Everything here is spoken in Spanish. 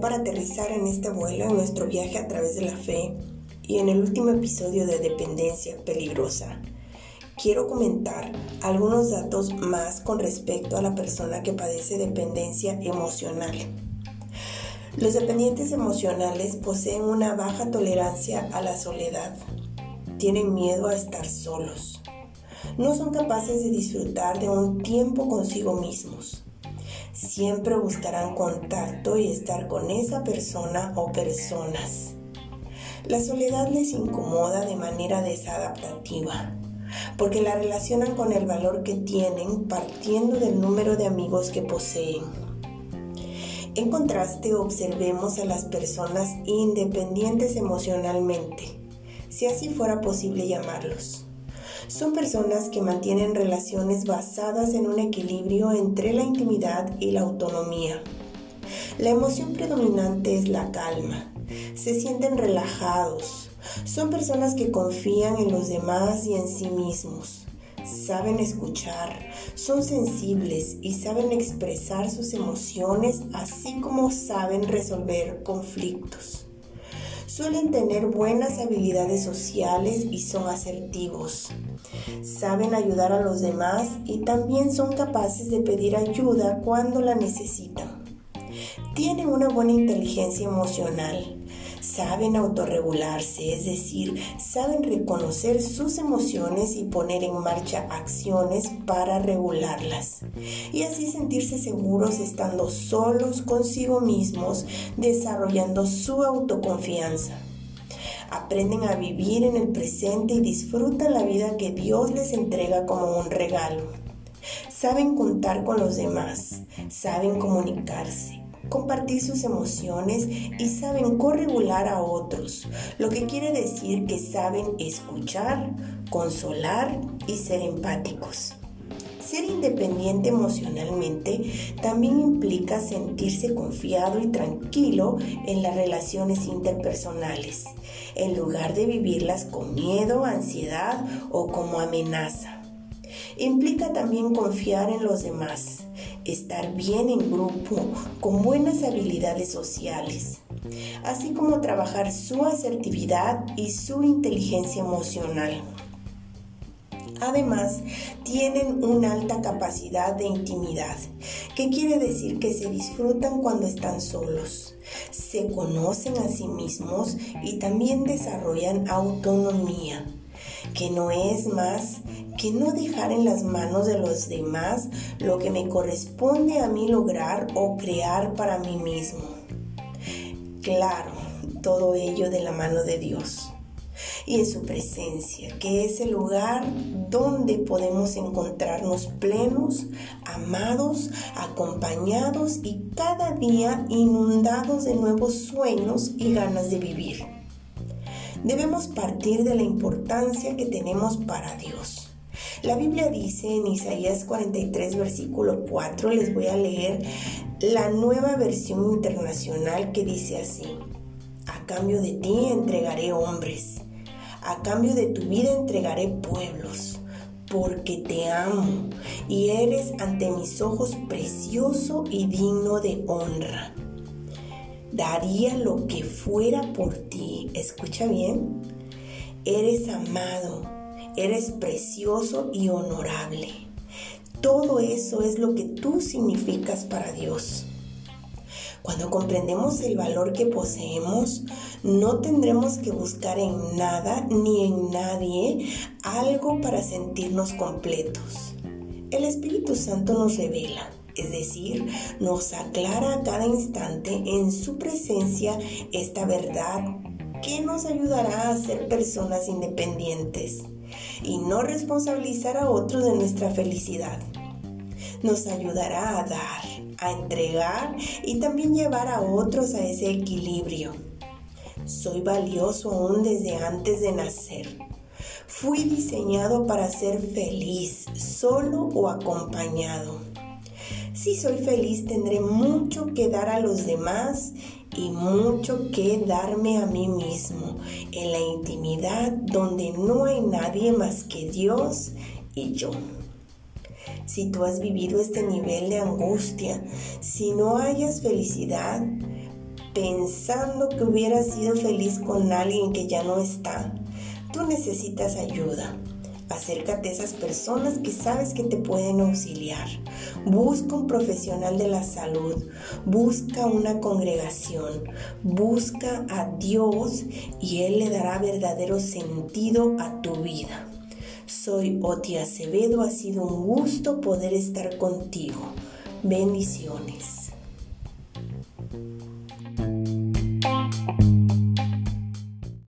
para aterrizar en este vuelo en nuestro viaje a través de la fe y en el último episodio de Dependencia Peligrosa. Quiero comentar algunos datos más con respecto a la persona que padece dependencia emocional. Los dependientes emocionales poseen una baja tolerancia a la soledad. Tienen miedo a estar solos. No son capaces de disfrutar de un tiempo consigo mismos. Siempre buscarán contacto y estar con esa persona o personas. La soledad les incomoda de manera desadaptativa porque la relacionan con el valor que tienen partiendo del número de amigos que poseen. En contraste, observemos a las personas independientes emocionalmente, si así fuera posible llamarlos. Son personas que mantienen relaciones basadas en un equilibrio entre la intimidad y la autonomía. La emoción predominante es la calma. Se sienten relajados, son personas que confían en los demás y en sí mismos. Saben escuchar, son sensibles y saben expresar sus emociones así como saben resolver conflictos. Suelen tener buenas habilidades sociales y son asertivos. Saben ayudar a los demás y también son capaces de pedir ayuda cuando la necesitan. Tienen una buena inteligencia emocional saben autorregularse, es decir, saben reconocer sus emociones y poner en marcha acciones para regularlas. Y así sentirse seguros estando solos consigo mismos, desarrollando su autoconfianza. Aprenden a vivir en el presente y disfrutan la vida que Dios les entrega como un regalo. Saben contar con los demás, saben comunicarse, compartir sus emociones y saben corregular a otros, lo que quiere decir que saben escuchar, consolar y ser empáticos. Ser independiente emocionalmente también implica sentirse confiado y tranquilo en las relaciones interpersonales, en lugar de vivirlas con miedo, ansiedad o como amenaza. Implica también confiar en los demás, estar bien en grupo, con buenas habilidades sociales, así como trabajar su asertividad y su inteligencia emocional. Además, tienen una alta capacidad de intimidad, que quiere decir que se disfrutan cuando están solos, se conocen a sí mismos y también desarrollan autonomía que no es más que no dejar en las manos de los demás lo que me corresponde a mí lograr o crear para mí mismo. Claro, todo ello de la mano de Dios y en su presencia, que es el lugar donde podemos encontrarnos plenos, amados, acompañados y cada día inundados de nuevos sueños y ganas de vivir debemos partir de la importancia que tenemos para Dios. La Biblia dice en Isaías 43, versículo 4, les voy a leer la nueva versión internacional que dice así, a cambio de ti entregaré hombres, a cambio de tu vida entregaré pueblos, porque te amo y eres ante mis ojos precioso y digno de honra daría lo que fuera por ti. Escucha bien. Eres amado, eres precioso y honorable. Todo eso es lo que tú significas para Dios. Cuando comprendemos el valor que poseemos, no tendremos que buscar en nada ni en nadie algo para sentirnos completos. El Espíritu Santo nos revela es decir, nos aclara a cada instante en su presencia esta verdad que nos ayudará a ser personas independientes y no responsabilizar a otros de nuestra felicidad. Nos ayudará a dar, a entregar y también llevar a otros a ese equilibrio. Soy valioso aún desde antes de nacer. Fui diseñado para ser feliz, solo o acompañado. Si soy feliz tendré mucho que dar a los demás y mucho que darme a mí mismo en la intimidad donde no hay nadie más que Dios y yo. Si tú has vivido este nivel de angustia, si no hayas felicidad, pensando que hubieras sido feliz con alguien que ya no está. Tú necesitas ayuda. Acércate a esas personas que sabes que te pueden auxiliar. Busca un profesional de la salud. Busca una congregación. Busca a Dios y Él le dará verdadero sentido a tu vida. Soy Oti Acevedo. Ha sido un gusto poder estar contigo. Bendiciones.